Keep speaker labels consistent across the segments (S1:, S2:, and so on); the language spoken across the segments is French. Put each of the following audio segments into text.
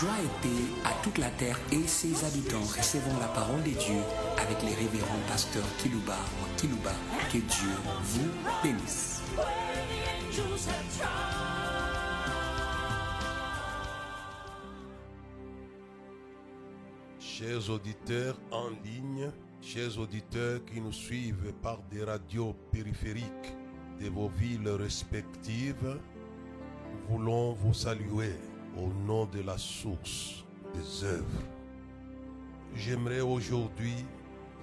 S1: Joie et paix à toute la terre et ses habitants. Recevons la parole de Dieu avec les révérends pasteurs Kilouba ou Kilouba. Que Dieu vous bénisse.
S2: Chers auditeurs en ligne, chers auditeurs qui nous suivent par des radios périphériques de vos villes respectives, nous voulons vous saluer au nom de la source des œuvres. J'aimerais aujourd'hui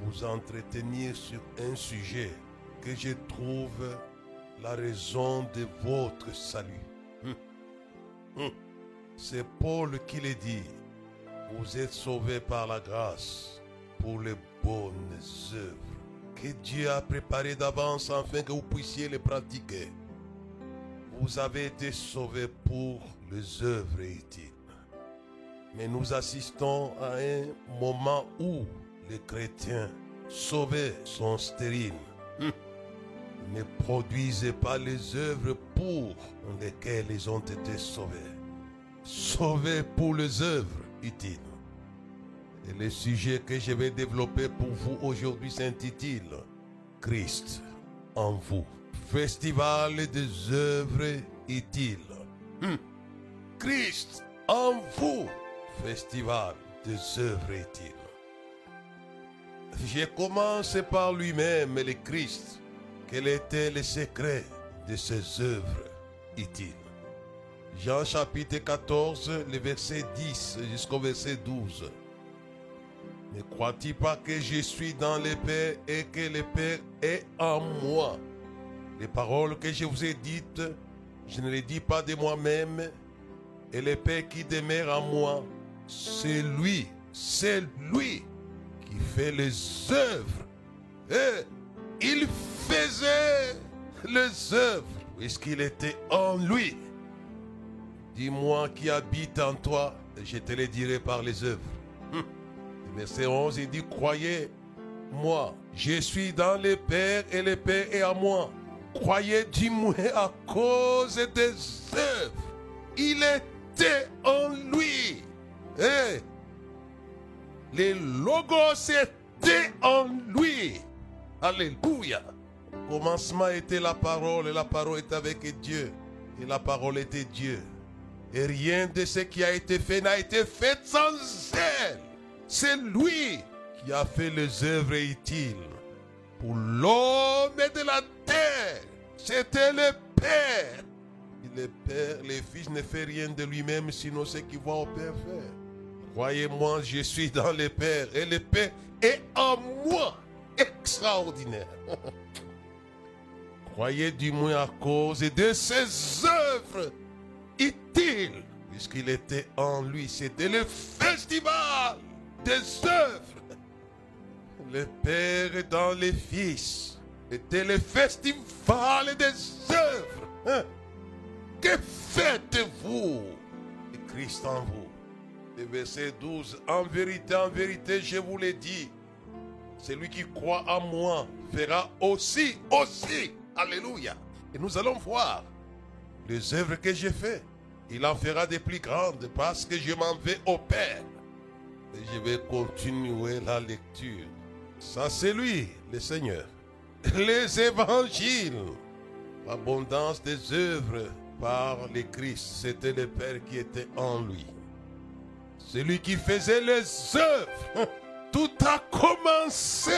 S2: vous entretenir sur un sujet que je trouve la raison de votre salut. Hum. Hum. C'est Paul qui le dit. Vous êtes sauvés par la grâce pour les bonnes œuvres que Dieu a préparées d'avance afin que vous puissiez les pratiquer. Vous avez été sauvés pour les œuvres utiles. Mais nous assistons à un moment où les chrétiens sauvés sont stériles. Ne produisent pas les œuvres pour lesquelles ils ont été sauvés. Sauvés pour les œuvres utiles. Et le sujet que je vais développer pour vous aujourd'hui s'intitule Christ en vous. Festival des œuvres utiles. Christ en vous. Festival des œuvres utiles. J'ai commencé par lui-même, le Christ. Quel était le secret de ces œuvres Jean chapitre 14, le verset 10 jusqu'au verset 12. Ne crois-tu pas que je suis dans le Père et que le Père est en moi? Les paroles que je vous ai dites, je ne les dis pas de moi-même. Et le Père qui demeure en moi, c'est lui, c'est lui qui fait les œuvres. Et il faisait les œuvres puisqu'il était en lui. Dis-moi qui habite en toi, et je te le dirai par les œuvres. Hum. Verset 11, il dit, croyez-moi, je suis dans le Père et le Père est à moi. Croyez moins à cause des œuvres. Il en lui. Et le logos était en lui. Alléluia. Commencement était la parole et la parole était avec Dieu. Et la parole était Dieu. Et rien de ce qui a été fait n'a été fait sans elle. C'est lui qui a fait les œuvres utiles pour l'homme de la terre. C'était le Père. Le Père, le Fils ne fait rien de lui-même sinon ce qu'il voit au Père faire. Croyez-moi, je suis dans le Père et le Père est en moi. Extraordinaire. Croyez du moins à cause de ses œuvres utiles, puisqu'il était en lui. C'était le festival des œuvres. Le Père dans les Fils. C'était le festival des œuvres. Que faites-vous? Christ en vous. Le verset 12. En vérité, en vérité, je vous l'ai dit. Celui qui croit en moi fera aussi, aussi. Alléluia. Et nous allons voir les œuvres que j'ai faites. Il en fera des plus grandes parce que je m'en vais au Père. Et je vais continuer la lecture. Ça, c'est lui, le Seigneur. Les évangiles. L'abondance des œuvres par le Christ. C'était le Père qui était en lui. Celui qui faisait les œuvres. Tout a commencé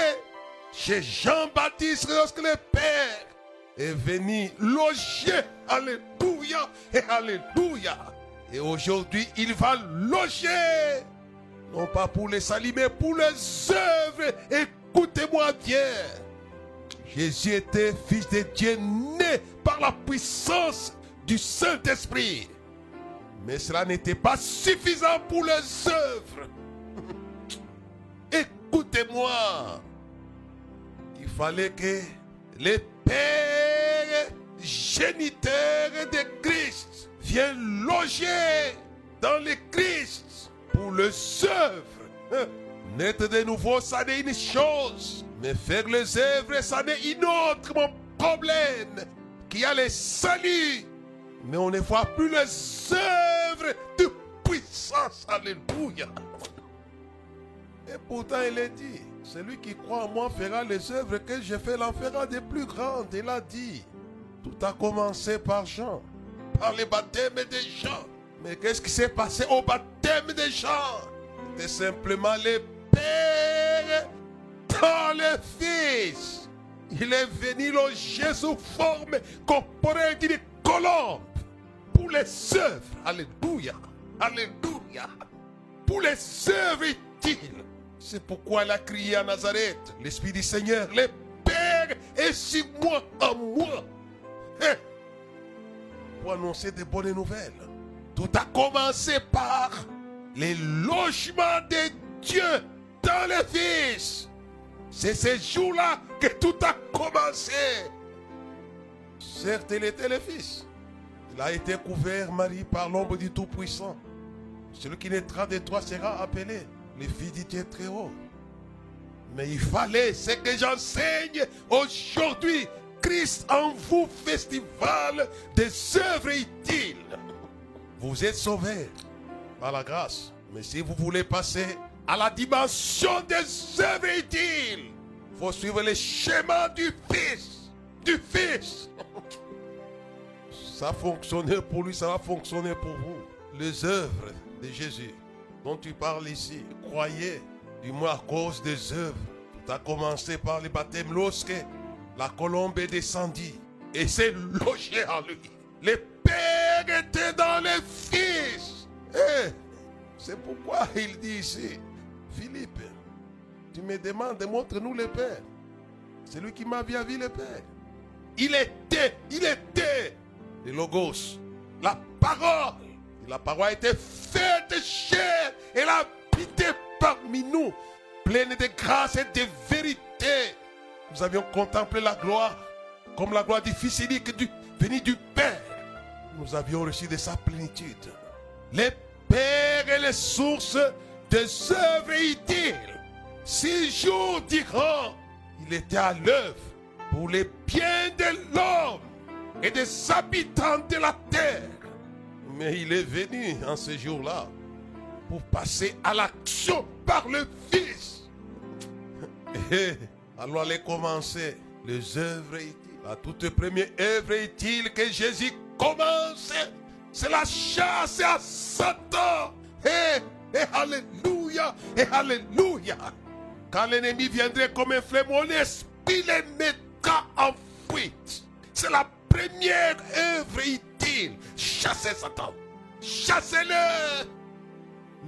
S2: chez Jean-Baptiste lorsque le Père est venu loger. Alléluia et Alléluia. Et aujourd'hui, il va loger. Non pas pour les saluer, mais pour les œuvres. Écoutez-moi bien. Jésus était fils de Dieu né par la puissance du Saint-Esprit. Mais cela n'était pas suffisant pour les œuvres. Écoutez-moi. Il fallait que les pères géniteurs de Christ viennent loger dans le Christ pour les œuvres. Naître de nouveau, ça n'est une chose. Mais faire les œuvres, ça n'est une autre. Mon problème, qui a le salut. Mais on ne voit plus les œuvres de puissance. Alléluia. Et pourtant, il est dit, celui qui croit en moi fera les œuvres que j'ai fait, l'en fera des plus grandes. Il a dit, tout a commencé par Jean, par le baptême des gens. Mais qu'est-ce qui s'est passé au baptême des gens? C'était simplement les pères dans les fils. Il est venu loger sous forme corporelle d'une colombe pour les œuvres. Alléluia. Alléluia. Pour les œuvres utiles. C'est pourquoi elle a crié à Nazareth, l'Esprit du Seigneur, le Père est sur moi, en moi. Hein? Pour annoncer de bonnes nouvelles. Tout a commencé par les logements de Dieu dans le Fils. C'est ce jour-là que tout a commencé. Certes, il était le Fils. Il a été couvert, Marie, par l'ombre du Tout-Puissant. Celui qui naîtra de toi sera appelé le Fils du Dieu très haut. Mais il fallait, ce que j'enseigne aujourd'hui, Christ en vous, festival des œuvres utiles. Vous êtes sauvés par la grâce. Mais si vous voulez passer à la dimension des œuvres utiles, il faut suivre les schémas du Fils. Du Fils. Ça a fonctionné pour lui, ça va fonctionner pour vous. Les œuvres de Jésus dont tu parles ici, croyez, du moins à cause des œuvres. Tout a commencé par le baptême lorsque la colombe est descendue et s'est logée en lui. Les pères étaient dans les fils. Eh, c'est pourquoi il dit ici, Philippe, tu me demandes, montre-nous le Père. C'est lui qui m'a bien vu le Père. Il était, il était le Logos, la parole. Et la parole a été faite chair. Elle a habité parmi nous, pleine de grâce et de vérité. Nous avions contemplé la gloire comme la gloire du Fils unique du, venu du Père. Nous avions reçu de sa plénitude. Les Pères et les sources des œuvres utiles. Six jours durant, il était à l'œuvre pour les biens de l'homme et des habitants de la terre. Mais il est venu en ce jour-là pour passer à l'action par le Fils. Et alors allez commencer les œuvres utiles. La toute première œuvre utile que Jésus commence, c'est la chasse à Satan. Et, et alléluia, et alléluia. Quand l'ennemi viendrait comme un flemme, mon esprit les mettra en fuite. C'est la première œuvre utile. Chasser Satan. Chassez-le.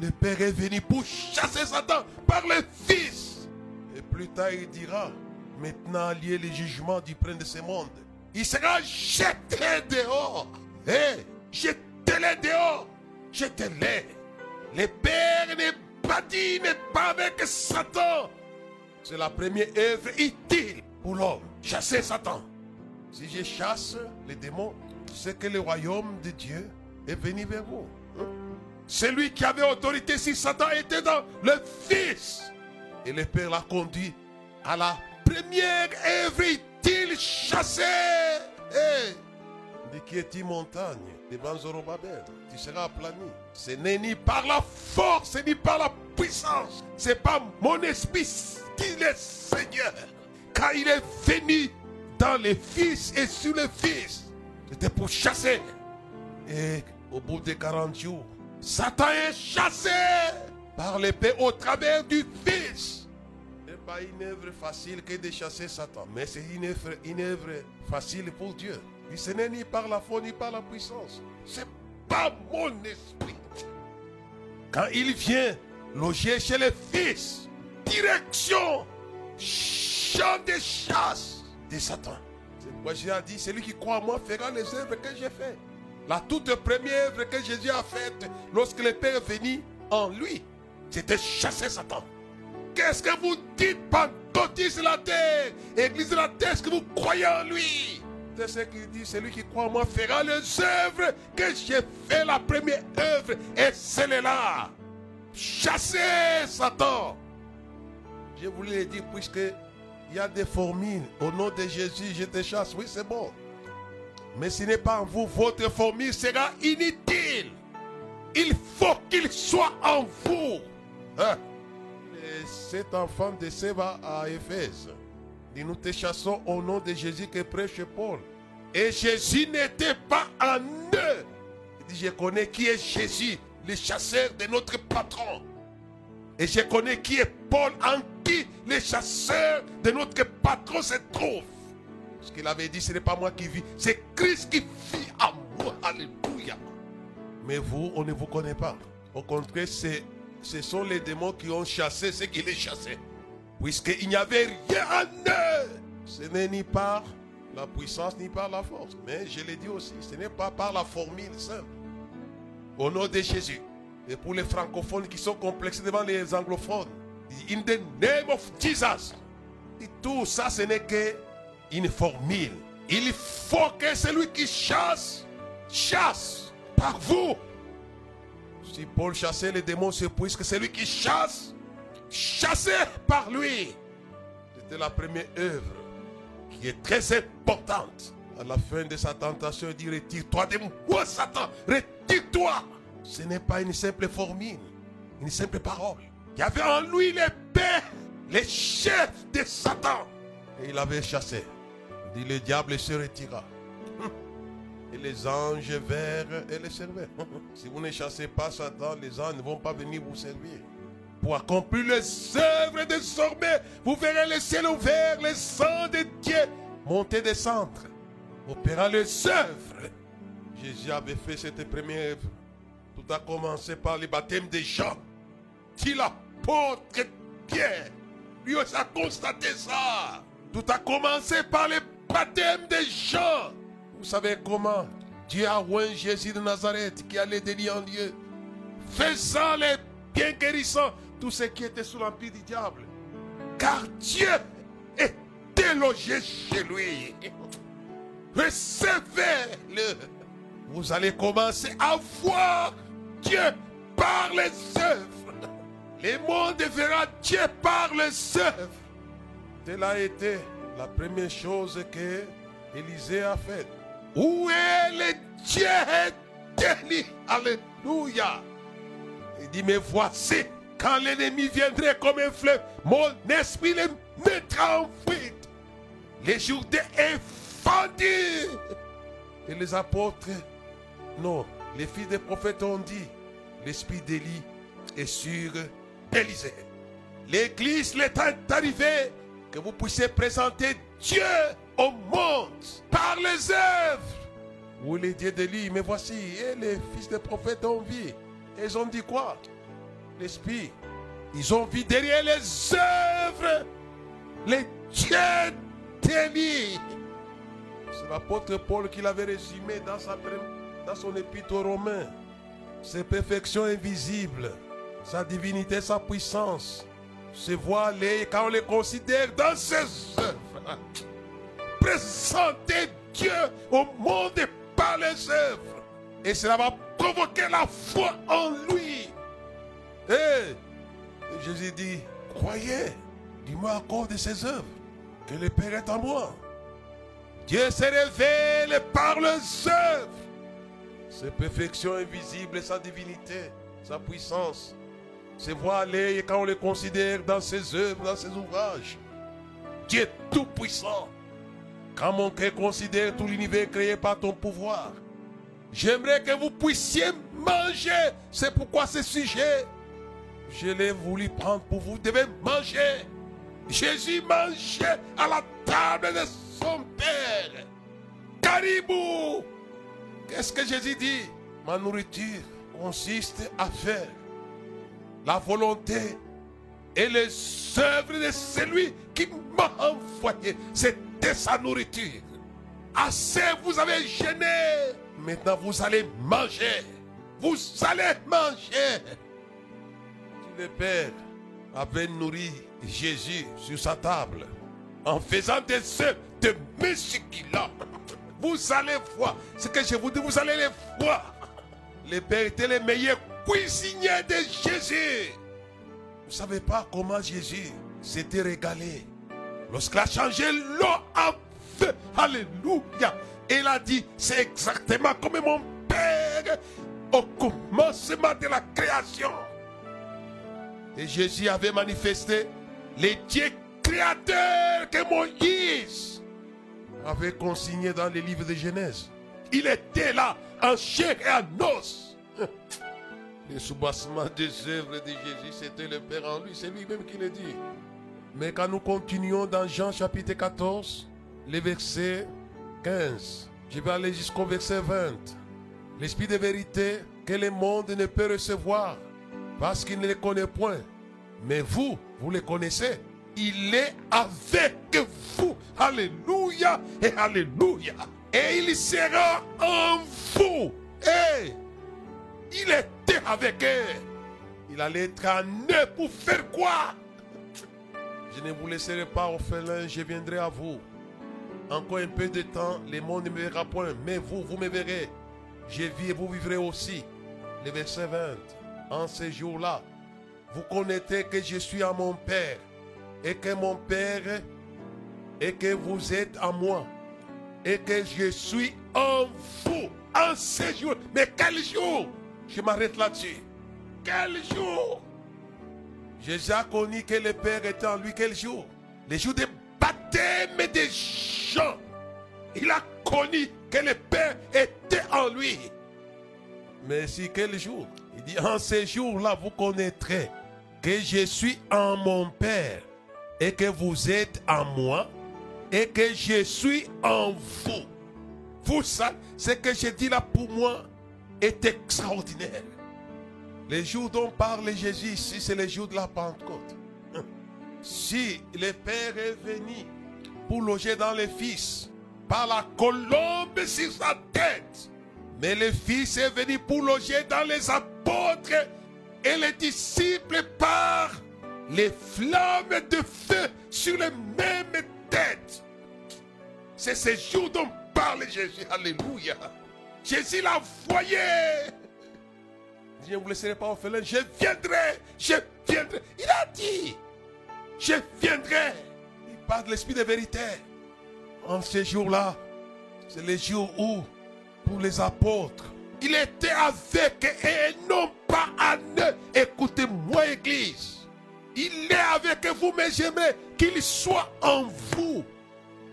S2: Le Père est venu pour chasser Satan par le Fils. Et plus tard, il dira, maintenant lié le jugement du prince de ce monde. Il sera jeté dehors. Hé, jetez-les dehors. Jetez-les. Le Père n'est pas dit, n'est pas avec Satan. C'est la première œuvre utile pour l'homme. Chasser Satan. Si je chasse les démons, c'est que le royaume de Dieu est venu vers vous. Hein? Celui qui avait autorité si Satan était dans le Fils. Et le Père l'a conduit à la première œuvre utile chassée. Hey, de qui est-il montagne devant Zorobabel? Tu seras aplani. Ce n'est ni par la force ni par la puissance. C'est pas mon esprit qui est Seigneur. Car il est venu dans les fils et sur les fils. C'était pour chasser. Et au bout de 40 jours, Satan est chassé par l'épée au travers du Fils. Ce n'est pas une œuvre facile que de chasser Satan, mais c'est une œuvre, facile pour Dieu. Et ce n'est ni par la foi ni par la puissance. C'est pas mon esprit. Quand il vient loger chez le Fils, direction, champ de chasse de Satan. Pourquoi Jésus a dit, celui qui croit en moi fera les œuvres que j'ai faites. La toute première œuvre que Jésus a faite lorsque le Père est venu en lui, c'était chasser Satan. Qu'est-ce que vous dites, Pentecôtiste la terre, Église de la terre, est-ce que vous croyez en lui? C'est ce qu'il dit, celui qui croit en moi fera les œuvres que j'ai fait la première œuvre, et celle-là. Chasser Satan. Je voulais le dire, puisque y a des fourmis, au nom de Jésus, je te chasse. Oui, c'est bon. Mais ce n'est pas en vous, votre fourmi sera inutile. Il faut qu'il soit en vous. Hein? Et cet enfant de Séba à Éphèse, nous te chassons au nom de Jésus que prêche Paul. Et Jésus n'était pas en eux. Il je connais qui est Jésus, le chasseur de notre patron. Et je connais qui est Paul, en qui le chasseur de notre patron se trouve. Ce qu'il avait dit, ce n'est pas moi qui vis, c'est Christ qui vit en moi. Alléluia. Mais vous, on ne vous connaît pas. Au contraire, ce sont les démons qui ont chassé ceux qui les chassaient. Puisqu'il n'y avait rien en eux. Ce n'est ni par la puissance ni par la force. Mais je l'ai dit aussi, ce n'est pas par la formule simple. Au nom de Jésus. Et pour les francophones qui sont complexés devant les anglophones, in the name of Jesus. Et tout ça, ce n'est qu'une formule. Il faut que celui qui chasse, chasse par vous. Si Paul chassait les démons, c'est puisque celui qui chasse, chassé par lui. C'était la première œuvre qui est très importante. À la fin de sa tentation, il dit Retire-toi de moi, Satan, retire-toi. Ce n'est pas une simple formule, une simple parole. Il y avait en lui les pères, les chefs de Satan. Et il avait chassé. Dit Le diable se retira. Et les anges vinrent et les servaient. Si vous ne chassez pas Satan, les anges ne vont pas venir vous servir pour accomplir les œuvres désormais. Vous verrez le ciel ouvert, les sang de Dieu monter, descendre, opérant les œuvres. Jésus avait fait cette première œuvre. Tout a commencé par le baptême des gens. Si l'apôtre Pierre, lui a constaté ça. Tout a commencé par le baptême des gens. Vous savez comment? Dieu a oint Jésus de Nazareth qui allait de lieu en lieu, faisant les bien guérissants tout ce qui était sous l'empire du diable. Car Dieu était logé chez lui. Recevez-le. Vous allez commencer à voir Dieu par les œuvres. Les mondes verra Dieu par les œuvres. Telle a été la première chose que Élisée a faite. Où est le Dieu éternel Alléluia. Il dit, mais voici quand l'ennemi viendrait comme un fleuve, mon esprit le mettra en fuite. Les jours fendus. Et les apôtres, non, les fils des prophètes ont dit, l'esprit d'Élie est sur Élisée. L'église, le temps est arrivé que vous puissiez présenter Dieu au monde par les œuvres. Où les dieux d'Élie, mais voici, et les fils des prophètes ont vu. Ils ont dit quoi? L'esprit. Ils ont vu derrière les œuvres les dieux d'Élie. C'est l'apôtre Paul qui l'avait résumé dans, sa, dans son épître aux Romains. Ses perfections invisibles, sa divinité, sa puissance, se voilées quand on les considère dans ses œuvres. Présenter Dieu au monde par les œuvres. Et cela va provoquer la foi en lui. Et Jésus dit, croyez, dis-moi encore de ses œuvres, que le Père est en moi. Dieu se révèle par les œuvres. Ses perfections invisibles, sa divinité, sa puissance, se voient aller quand on les considère dans ses œuvres, dans ses ouvrages. Dieu est tout puissant. Quand mon cœur considère tout l'univers créé par ton pouvoir, j'aimerais que vous puissiez manger. C'est pourquoi ce sujet je l'ai voulu prendre pour vous. Vous devez manger. Jésus mangeait à la table de son Père. Caribou. Qu'est-ce que Jésus dit? Ma nourriture consiste à faire la volonté et les œuvres de celui qui m'a envoyé. C'était sa nourriture. Assez, vous avez gêné. Maintenant, vous allez manger. Vous allez manger le Père avait nourri Jésus sur sa table en faisant des œufs de a. Vous allez voir ce que je vous dis, vous allez les voir. Le Père était le meilleur cuisinier de Jésus. Vous ne savez pas comment Jésus s'était régalé? Lorsqu'il a changé l'eau en feu. Alléluia. Il a dit, c'est exactement comme mon Père au commencement de la création. Et Jésus avait manifesté les dieux créateurs que Moïse avait consigné dans les livres de Genèse. Il était là en chair et en os. Le soubassement des œuvres de Jésus, c'était le Père en lui. C'est lui-même qui le dit. Mais quand nous continuons dans Jean chapitre 14, le verset 15, je vais aller jusqu'au verset 20. L'esprit de vérité que le monde ne peut recevoir parce qu'il ne le connaît point. Mais vous, vous le connaissez. Il est avec vous. Alléluia et Alléluia. Et il sera en vous. Et il était avec eux. Il allait être en pour faire quoi? Je ne vous laisserai pas orphelin, je viendrai à vous. Encore un peu de temps, le monde ne me verra point, mais vous, vous me verrez. Je vis et vous vivrez aussi. Le verset 20. En ces jours-là, vous connaissez que je suis à mon Père et que mon Père et que vous êtes à moi et que je suis en vous en ces jours. Mais quel jour? Je m'arrête là-dessus. Quel jour? J'ai déjà connu que le Père était en lui. Quel jour? Les jours des baptêmes des gens. Il a connu que le Père était en lui. Mais si quel jour? Il dit, en ces jours-là, vous connaîtrez que je suis en mon Père et que vous êtes en moi et que je suis en vous. Vous, ça, ce que je dis là pour moi est extraordinaire. Les jours dont parle Jésus ici, c'est les jours de la Pentecôte. Si le Père est venu pour loger dans les Fils par la colombe sur sa tête, mais le Fils est venu pour loger dans les apôtres et les disciples par les flammes de feu sur les mêmes têtes. C'est ces jours dont parle Jésus. Alléluia. Jésus l'a voyé. Je ne vous laisserai pas orphelin. Je viendrai. Je viendrai. Il a dit. Je viendrai. Il parle de l'esprit de vérité. En ces jours-là, c'est les jours où, pour les apôtres, il était avec et non pas à eux. Écoutez-moi, Église. Il est avec vous, mais j'aimerais qu'il soit en vous.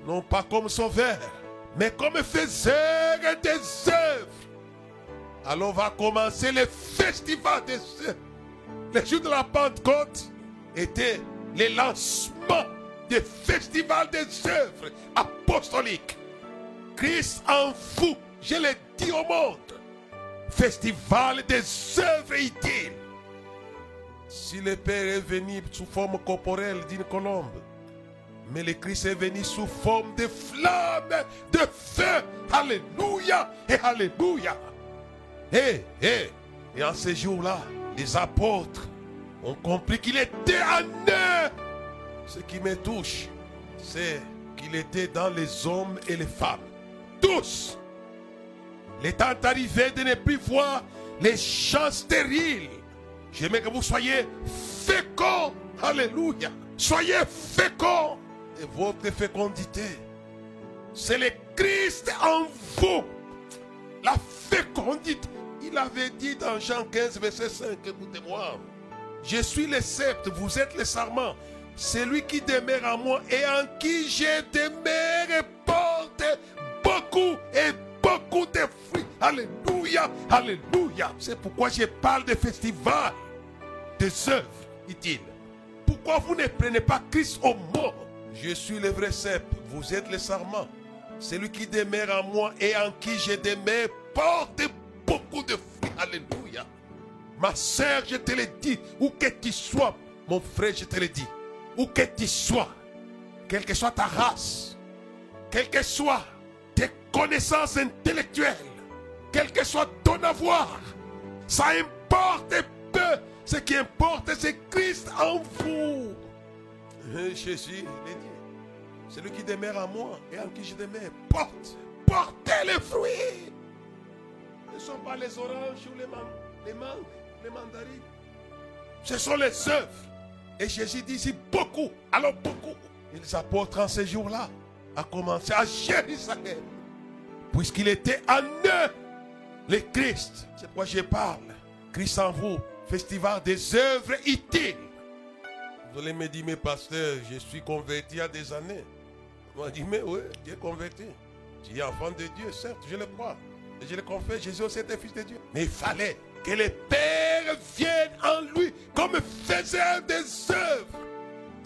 S2: Non pas comme sauveur, mais comme faiseur des œuvres. Alors va commencer le festival des œuvres. Le jour de la Pentecôte était le lancement du festival des œuvres apostoliques. Christ en vous, je l'ai dit au monde. Festival des œuvres utiles. Si le Père est venu sous forme corporelle d'une colombe, mais le Christ est venu sous forme de flamme, de feu. Alléluia et Alléluia. Et, et, et en ces jours-là, les apôtres ont compris qu'il était en eux. Ce qui me touche, c'est qu'il était dans les hommes et les femmes. Tous. Le temps est arrivé de ne plus voir les champs stériles. J'aimerais que vous soyez féconds. Alléluia. Soyez féconds. Et votre fécondité, c'est le Christ en vous. La fécondité. Il avait dit dans Jean 15, verset 5, écoutez-moi. Je suis le sceptre, vous êtes le sarment. Celui qui demeure en moi et en qui je demeure porte beaucoup et beaucoup de fruits. Alléluia, alléluia. C'est pourquoi je parle de festival, des œuvres, dit-il. Pourquoi vous ne prenez pas Christ au mot Je suis le vrai cep, vous êtes le sarment. Celui qui demeure en moi et en qui je demeure porte beaucoup de fruits. Alléluia. Ma soeur, je te le dis, où que tu sois, mon frère, je te le dis, où que tu sois, quelle que soit ta race, quelle que soit tes connaissances intellectuelles, quel que soit ton avoir, ça importe peu. Ce qui importe, c'est Christ en vous. Et Jésus l'a dit. Celui qui demeure en moi et en qui je demeure, porte, portez les fruits. Ce ne sont pas les oranges ou les, man les mangues, les mandarines. Ce sont les œuvres. Et Jésus dit ici beaucoup, alors beaucoup. Et les apôtres en ces jours-là a commencé à Jérusalem. Puisqu'il était en eux. Le Christ. C'est pourquoi je parle. Christ en vous, festival des œuvres utiles. Vous allez me dire, mais pasteur, je suis converti a des années. On m'a dit, mais oui, tu es converti. Tu es enfant de Dieu, certes, je le crois. Et je le confesse, Jésus aussi était fils de Dieu. Mais il fallait que les pères viennent en lui comme faiseurs des œuvres.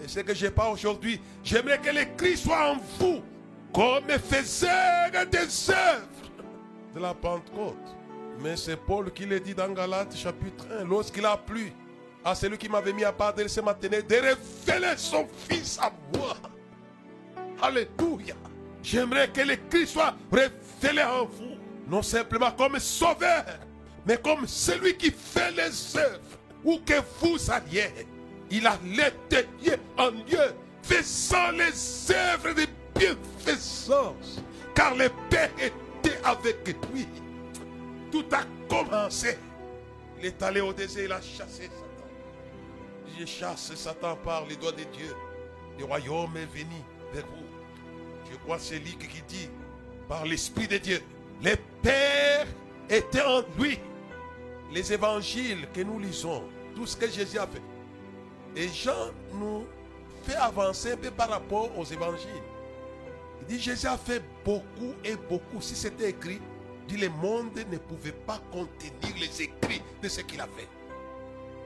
S2: Et ce que je pas aujourd'hui, j'aimerais que le Christ soit en vous comme faiseur des œuvres de la Pentecôte. Mais c'est Paul qui le dit dans Galates chapitre 1, lorsqu'il a plu à celui qui m'avait mis à part de ce matin, de révéler son fils à moi. Alléluia. J'aimerais que le Christ soit révélé en vous, non simplement comme sauveur, mais comme celui qui fait les œuvres, où que vous alliez. Il a Dieu en Dieu, faisant les œuvres de bienfaisance, car le Père avec lui. Tout a commencé. Il est allé au désert, il a chassé Satan. Je chasse Satan par les doigts de Dieu. Le royaume est venu vers vous. Je crois c'est lui qui dit, par l'Esprit de Dieu, le Père était en lui. Les évangiles que nous lisons, tout ce que Jésus a fait. Et Jean nous fait avancer un peu par rapport aux évangiles. Il dit Jésus a fait beaucoup et beaucoup. Si c'était écrit, dit le monde ne pouvait pas contenir les écrits de ce qu'il a fait.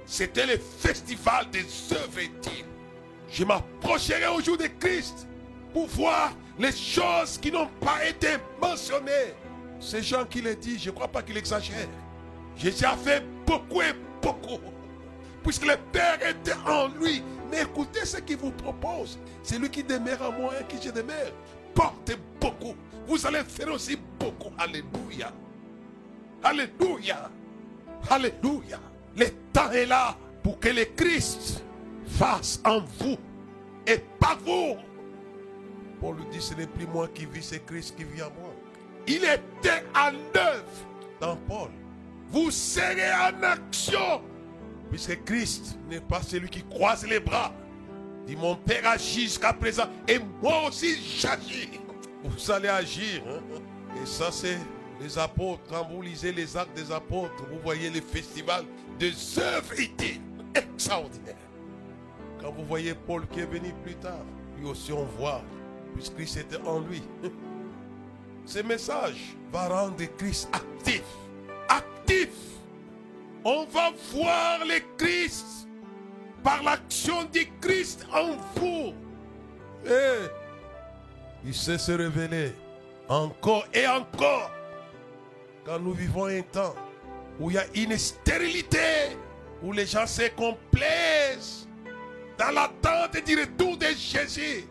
S2: C'était le festival des œuvres. Je m'approcherai au jour de Christ pour voir les choses qui n'ont pas été mentionnées. Ces gens qui le disent, je ne crois pas qu'il exagère. Jésus a fait beaucoup et beaucoup. Puisque le Père était en lui. Mais écoutez ce qu'il vous propose. C'est lui qui demeure en moi et qui je demeure. Portez beaucoup. Vous allez faire aussi beaucoup. Alléluia. Alléluia. Alléluia. Le temps est là pour que le Christ fasse en vous et pas vous. Paul lui dit, ce n'est plus moi qui vis, c'est Christ qui vit en moi. Il était en œuvre dans Paul. Vous serez en action. Puisque Christ n'est pas celui qui croise les bras. Dit mon Père agit jusqu'à présent et moi aussi j'agis. Vous allez agir. Hein. Et ça c'est les apôtres. Quand vous lisez les actes des apôtres, vous voyez les festivals des œuvres extraordinaires. Quand vous voyez Paul qui est venu plus tard, lui aussi on voit, puisque Christ était en lui. Ce message va rendre Christ actif. Actif. On va voir le Christ par l'action du Christ en vous. Et il sait se révéler encore et encore. Quand nous vivons un temps où il y a une stérilité, où les gens se complaisent dans l'attente du retour de Jésus.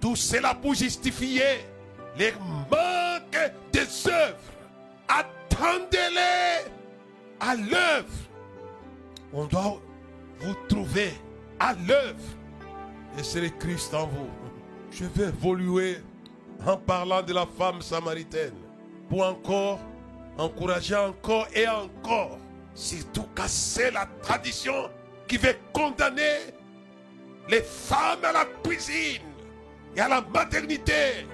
S2: Tout cela pour justifier les manques des œuvres. Attendez-les à l'œuvre. On doit vous trouver à l'œuvre. Et c'est le Christ en vous. Je vais évoluer en parlant de la femme samaritaine pour encore encourager encore et encore, surtout casser la tradition qui veut condamner les femmes à la cuisine et à la maternité.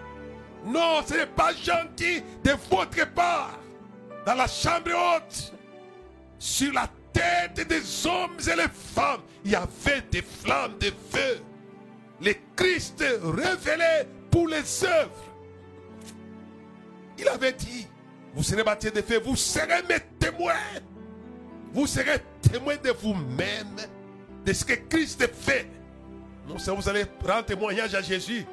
S2: Non, ce n'est pas gentil de votre part. Dans la chambre haute, sur la tête des hommes et les femmes, il y avait des flammes de feu. Le Christ révélé pour les œuvres. Il avait dit, vous serez bâtis de feu, vous serez mes témoins. Vous serez témoins de vous-même, de ce que Christ fait. Non seulement vous allez rendre témoignage à Jésus,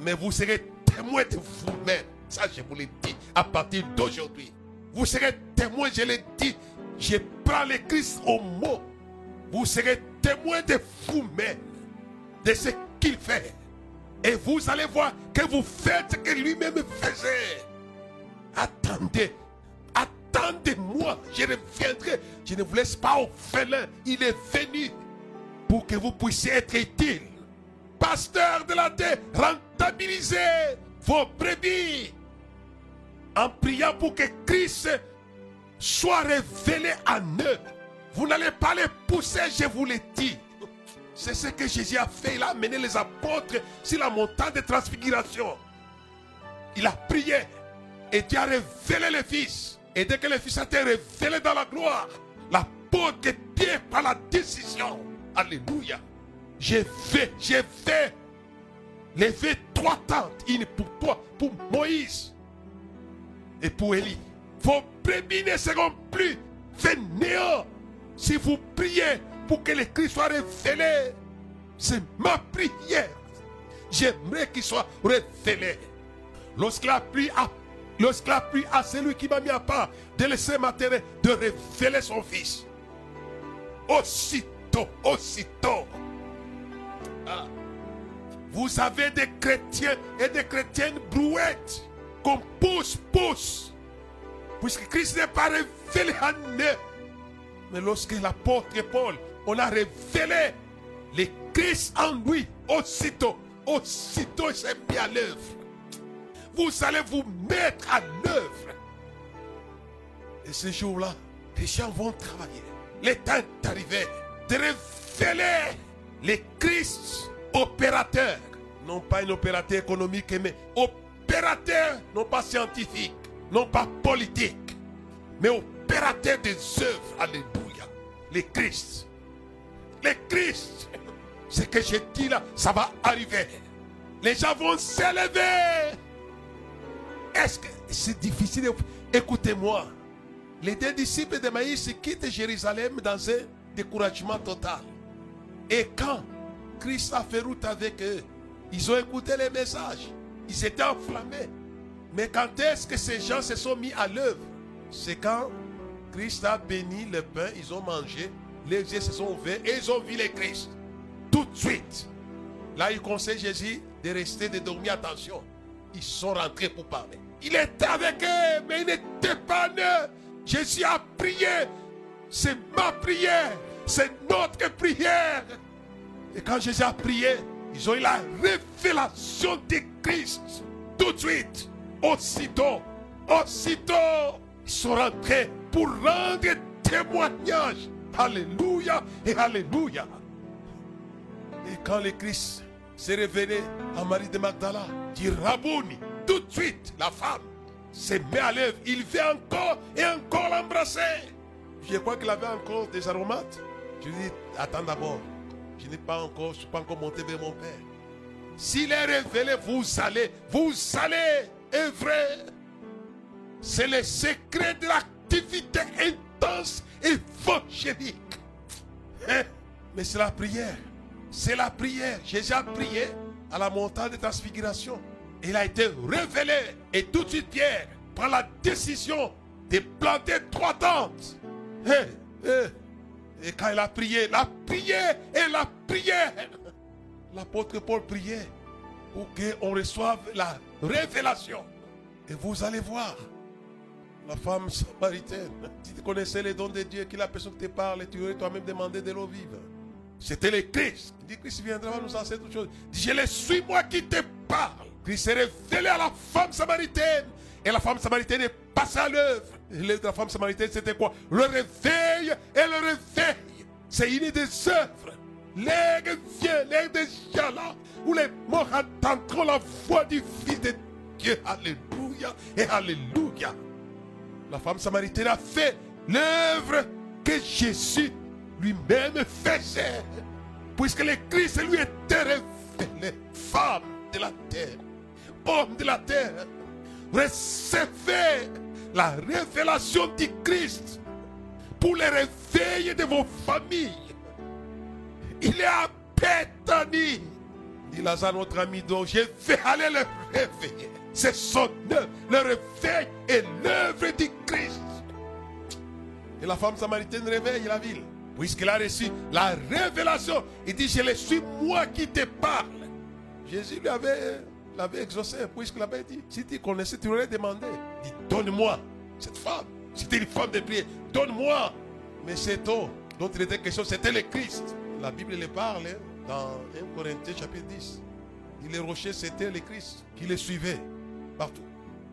S2: mais vous serez témoins de vous-même. Ça, je vous l'ai dit à partir d'aujourd'hui. Vous serez témoins, je l'ai dit. Je prends le Christ au mot. Vous serez témoins de vous-même, de ce qu'il fait. Et vous allez voir que vous faites ce que lui-même faisait. Attendez, attendez-moi, je reviendrai. Je ne vous laisse pas au félin. Il est venu pour que vous puissiez être utile. Pasteur de la terre, rentabilisez vos brebis en priant pour que Christ soit révélé à eux. Vous n'allez pas les pousser, je vous l'ai dit. C'est ce que Jésus a fait. Il a amené les apôtres sur la montagne de transfiguration. Il a prié. Et Dieu a révélé le Fils. Et dès que le Fils a été révélé dans la gloire, la porte est pied par la décision. Alléluia. J'ai fait, j'ai fait lever trois tentes. Une pour toi, pour Moïse et pour Élie. Brebis ne seront plus fainéants si vous priez pour que le Christ soit révélé. C'est ma prière. J'aimerais qu'il soit révélé. Lorsqu'il a pris à, lorsqu'il a pris à celui qui m'a mis à part de laisser ma terre, de révéler son fils. Aussitôt, aussitôt. Ah. Vous avez des chrétiens et des chrétiennes brouettes qu'on pousse, pousse. Puisque Christ n'est pas révélé en eux. Mais lorsque l'apôtre Paul, on a révélé le Christ en lui, aussitôt, aussitôt il s'est mis à l'œuvre. Vous allez vous mettre à l'œuvre. Et ce jour-là, les gens vont travailler. Le temps est arrivé de révéler le Christ opérateur. Non pas un opérateur économique, mais opérateur, non pas scientifique, non pas politique, mais opérateur des œuvres. Alléluia. Le Christ. Le Christ. Ce que j'ai dit là, ça va arriver. Les gens vont s'élever. Est-ce que c'est difficile? Écoutez-moi. Les deux disciples de Maïs quittent Jérusalem dans un découragement total. Et quand Christ a fait route avec eux, ils ont écouté les messages. Ils étaient enflammés. Mais quand est-ce que ces gens se sont mis à l'œuvre? C'est quand Christ a béni le pain, ils ont mangé, les yeux se sont ouverts et ils ont vu le Christ. Tout de suite. Là, il conseille Jésus de rester, de dormir. Attention. Ils sont rentrés pour parler. Il était avec eux, mais il n'était pas eux. Jésus a prié. C'est ma prière. C'est notre prière. Et quand Jésus a prié, ils ont eu la révélation de Christ. Tout de suite. Aussitôt. Aussitôt. Sont rentrés pour rendre témoignage. Alléluia et Alléluia. Et quand le Christ s'est révélé à Marie de Magdala, dit Rabouni, tout de suite, la femme s'est mise à l'œuvre. Il veut encore et encore l'embrasser. Je crois qu'il avait encore des aromates. Je lui dis, attends d'abord. Je n'ai pas encore, je ne suis pas encore monté vers mon Père. S'il est révélé, vous allez, vous allez œuvrer. C'est le secret de l'activité intense évangélique. Hein? Mais c'est la prière. C'est la prière. Jésus a prié à la montagne de transfiguration. Il a été révélé. Et tout de suite, Pierre prend la décision de planter trois tentes. Et quand il a prié, la prière et la prière. L'apôtre Paul priait pour qu'on reçoive la révélation. Et vous allez voir la femme samaritaine. Si tu connaissais les dons de Dieu, qui la personne qui te parle, tu aurais toi-même demandé de l'eau vive. C'était le Christ. Il dit Christ viendra nous enseigner toutes choses. Il dit, je le suis moi qui te parle. Christ s'est révélé à la femme samaritaine. Et la femme samaritaine est passée à l'œuvre. La femme samaritaine, c'était quoi? Le réveil et le réveil. C'est une des œuvres. L'air vient, l'air déjà là, où les morts attendront la voix du Fils de Dieu. Alléluia et Alléluia. La femme samaritaine a fait l'œuvre que Jésus lui-même faisait. Puisque le Christ lui était révélé. Femme de la terre, homme de la terre, recevez la révélation du Christ pour le réveil de vos familles. Il est à Bethany. Dit Lazare, notre ami, donc je vais aller le réveiller. C'est son œuvre. Le réveil est l'œuvre du Christ. Et la femme samaritaine réveille la ville. Puisqu'il a reçu la révélation. Il dit, je le suis moi qui te parle. Jésus lui avait, l'avait exaucé. Puisqu'il avait dit, si tu connaissais, tu aurais demandé. Il dit, donne-moi cette femme. C'était une femme de prière. Donne-moi. Mais c'est tout. dont il était question, c'était le Christ. La Bible le parle hein, dans 1 Corinthiens chapitre 10. Il les rochers, c'était le Christ qui les suivait partout.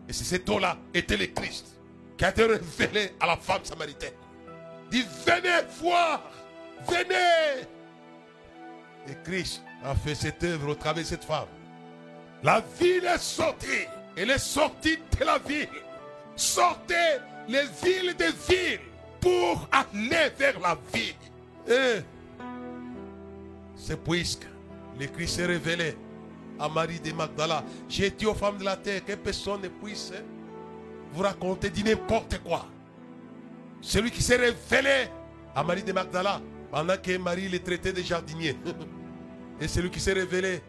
S2: Et c'est cet homme-là était le Christ qui a été révélé à la femme samaritaine. Dit, venez voir, venez. Et Christ a fait cette œuvre au travers de cette femme. La ville est sortie. Elle est sortie de la ville. Sortez les villes des villes pour aller vers la vie. Et c'est puisque le Christ s'est révélé à Marie de Magdala. J'ai dit aux femmes de la terre que personne ne puisse vous raconter dit n'importe quoi. Celui qui s'est révélé à Marie de Magdala pendant que Marie le traitait de jardinier. Et celui qui s'est révélé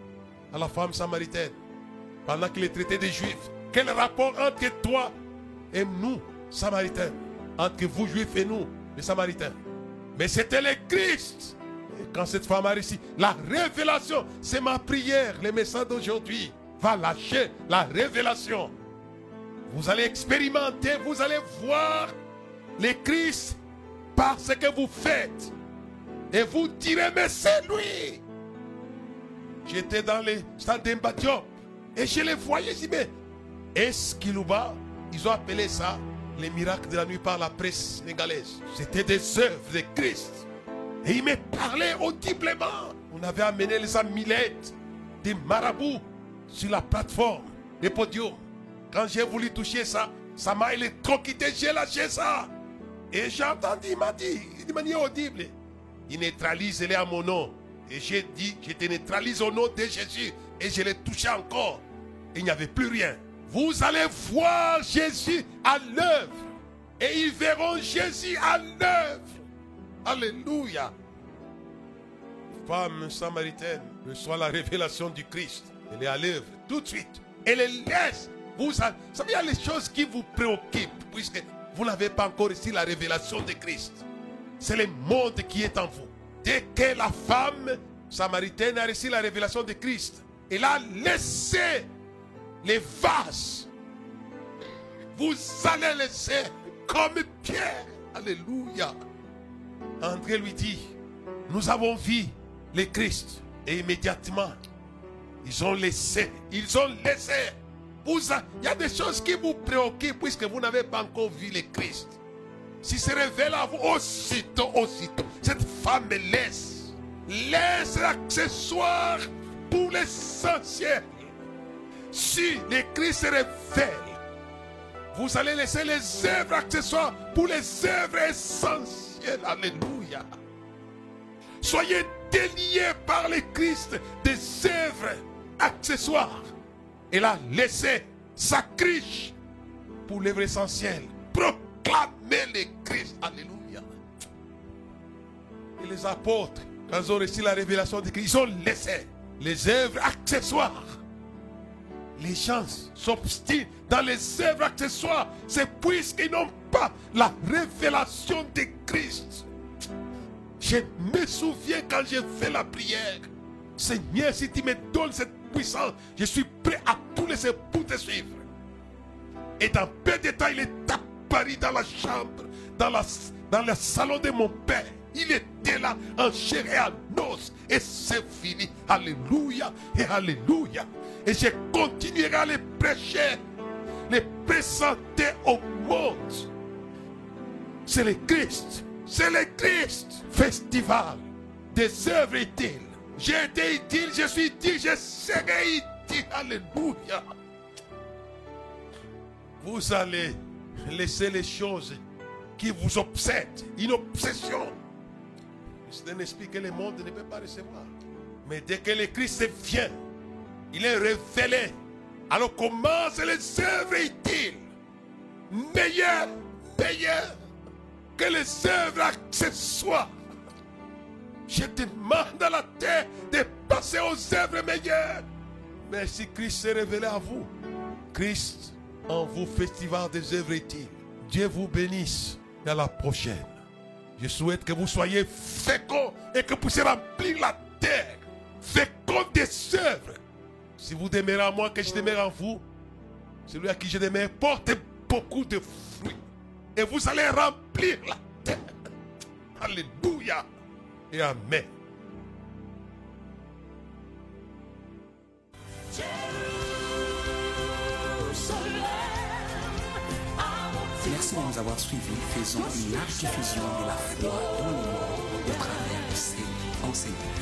S2: à la femme samaritaine pendant qu'il est traité des juifs. Quel rapport entre toi et nous, samaritains? Entre vous, juifs, et nous, les samaritains. Mais c'était le Christ. Quand cette femme a réussi, la révélation, c'est ma prière. Le message d'aujourd'hui va lâcher la révélation. Vous allez expérimenter, vous allez voir le Christ par ce que vous faites. Et vous direz, mais c'est lui. J'étais dans le stade d'Embadiop et je les voyais. Mais est-ce ils ont appelé ça les miracles de la nuit par la presse sénégalaise. C'était des œuvres de Christ. Et il me parlait audiblement. On avait amené les amulettes des marabouts sur la plateforme, les podiums. Quand j'ai voulu toucher ça, ça m'a électrocuté, j'ai lâché ça. Et j'ai entendu, il m'a dit, de manière audible, il neutralise les à mon nom. Et j'ai dit, je te neutralise au nom de Jésus. Et je l'ai touché encore. Il n'y avait plus rien. Vous allez voir Jésus à l'œuvre. Et ils verront Jésus à l'œuvre. Alléluia. Femme samaritaine reçoit la révélation du Christ. Elle est à l'œuvre tout de suite. Elle laisse. Vous savez, il y a les choses qui vous préoccupent puisque vous n'avez pas encore reçu la révélation de Christ. C'est le monde qui est en vous. Dès que la femme samaritaine a reçu la révélation de Christ, elle a laissé les vases. Vous allez laisser comme Pierre. Alléluia. André lui dit, nous avons vu le Christ. Et immédiatement, ils ont laissé. Ils ont laissé. il y a des choses qui vous préoccupent puisque vous n'avez pas encore vu le Christ. Si se révèle à vous aussitôt, aussitôt, cette femme laisse. Laisse l'accessoire pour l'essentiel. Si le Christ se révèle, vous allez laisser les œuvres accessoires pour les œuvres essentielles. Alléluia. Soyez déliés par le Christ des œuvres accessoires. Et là, laissez sa criche pour l'œuvre essentielle. Proclamez le Christ. Alléluia. Et les apôtres, quand ils ont reçu la révélation de Christ, ils ont laissé les œuvres accessoires les gens s'obstinent dans les œuvres accessoires, c'est puisqu'ils n'ont pas la révélation de Christ. Je me souviens quand j'ai fait la prière, Seigneur, si tu me donnes cette puissance, je suis prêt à tous les pour te suivre. Et dans peu de temps, il est apparu dans la chambre, dans, le salon de mon père. Il était là en chair et en os. Et c'est fini. Alléluia et Alléluia. Et je continuerai à les prêcher, les présenter au monde. C'est le Christ. C'est le Christ. Festival des œuvres utiles. J'ai été utile, je suis utile, je serai utile. Alléluia. Vous allez laisser les choses qui vous obsèdent, une obsession. C'est un esprit que le monde ne peut pas recevoir. Mais dès que le Christ vient, il est révélé. Alors commence les œuvres utiles, meilleures, meilleures que les œuvres accessoires. Je demande à la terre de passer aux œuvres meilleures. Mais si Christ s'est révélé à vous, Christ en vous festival des œuvres utiles. Dieu vous bénisse et à la prochaine. Je souhaite que vous soyez féconds et que vous puissiez remplir la terre. Féconds des œuvres si vous demeurez en moi, que je demeure en vous, celui à qui je demeure porte beaucoup de fruits et vous allez remplir la terre. Alléluia et Amen.
S1: Merci de nous avoir suivis. Faisons une large diffusion de la foi dans le monde au travers de ces enseignements.